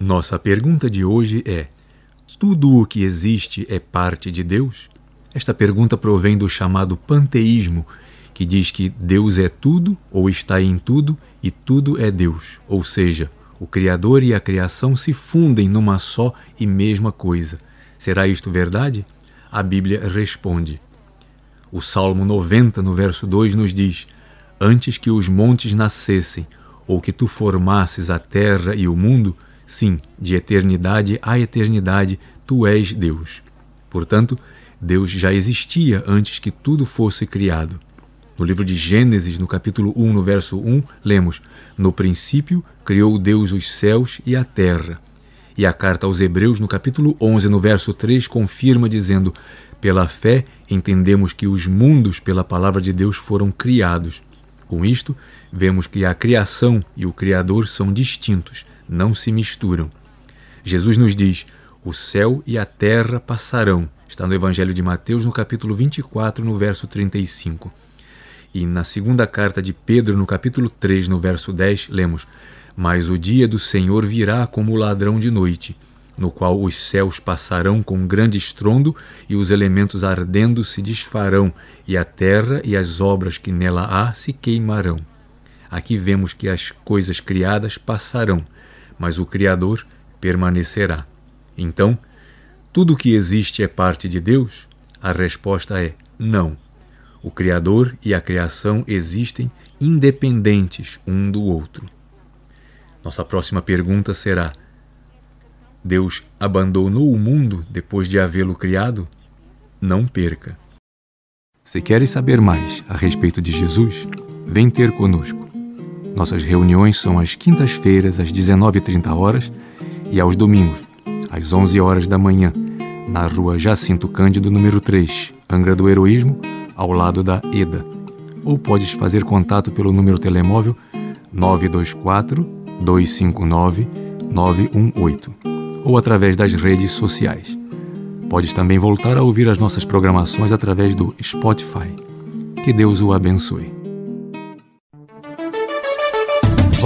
Nossa pergunta de hoje é: tudo o que existe é parte de Deus? Esta pergunta provém do chamado panteísmo, que diz que Deus é tudo ou está em tudo e tudo é Deus, ou seja, o Criador e a criação se fundem numa só e mesma coisa. Será isto verdade? A Bíblia responde. O Salmo 90, no verso 2, nos diz: Antes que os montes nascessem, ou que tu formasses a terra e o mundo, Sim, de eternidade a eternidade, tu és Deus. Portanto, Deus já existia antes que tudo fosse criado. No livro de Gênesis, no capítulo 1, no verso 1, lemos: No princípio criou Deus os céus e a terra. E a carta aos Hebreus, no capítulo 11, no verso 3, confirma dizendo: Pela fé entendemos que os mundos, pela palavra de Deus, foram criados. Com isto, vemos que a criação e o Criador são distintos não se misturam. Jesus nos diz: o céu e a terra passarão. Está no Evangelho de Mateus, no capítulo 24, no verso 35. E na segunda carta de Pedro, no capítulo 3, no verso 10, lemos: Mas o dia do Senhor virá como ladrão de noite, no qual os céus passarão com grande estrondo e os elementos ardendo se desfarão, e a terra e as obras que nela há se queimarão. Aqui vemos que as coisas criadas passarão, mas o Criador permanecerá. Então, tudo o que existe é parte de Deus? A resposta é não. O Criador e a criação existem independentes um do outro. Nossa próxima pergunta será: Deus abandonou o mundo depois de havê-lo criado? Não perca. Se queres saber mais a respeito de Jesus, vem ter conosco. Nossas reuniões são às quintas-feiras, às 19h30 horas, e aos domingos, às 11 horas da manhã, na rua Jacinto Cândido, número 3, Angra do Heroísmo, ao lado da EDA. Ou podes fazer contato pelo número telemóvel 924 259 918 ou através das redes sociais. Podes também voltar a ouvir as nossas programações através do Spotify. Que Deus o abençoe.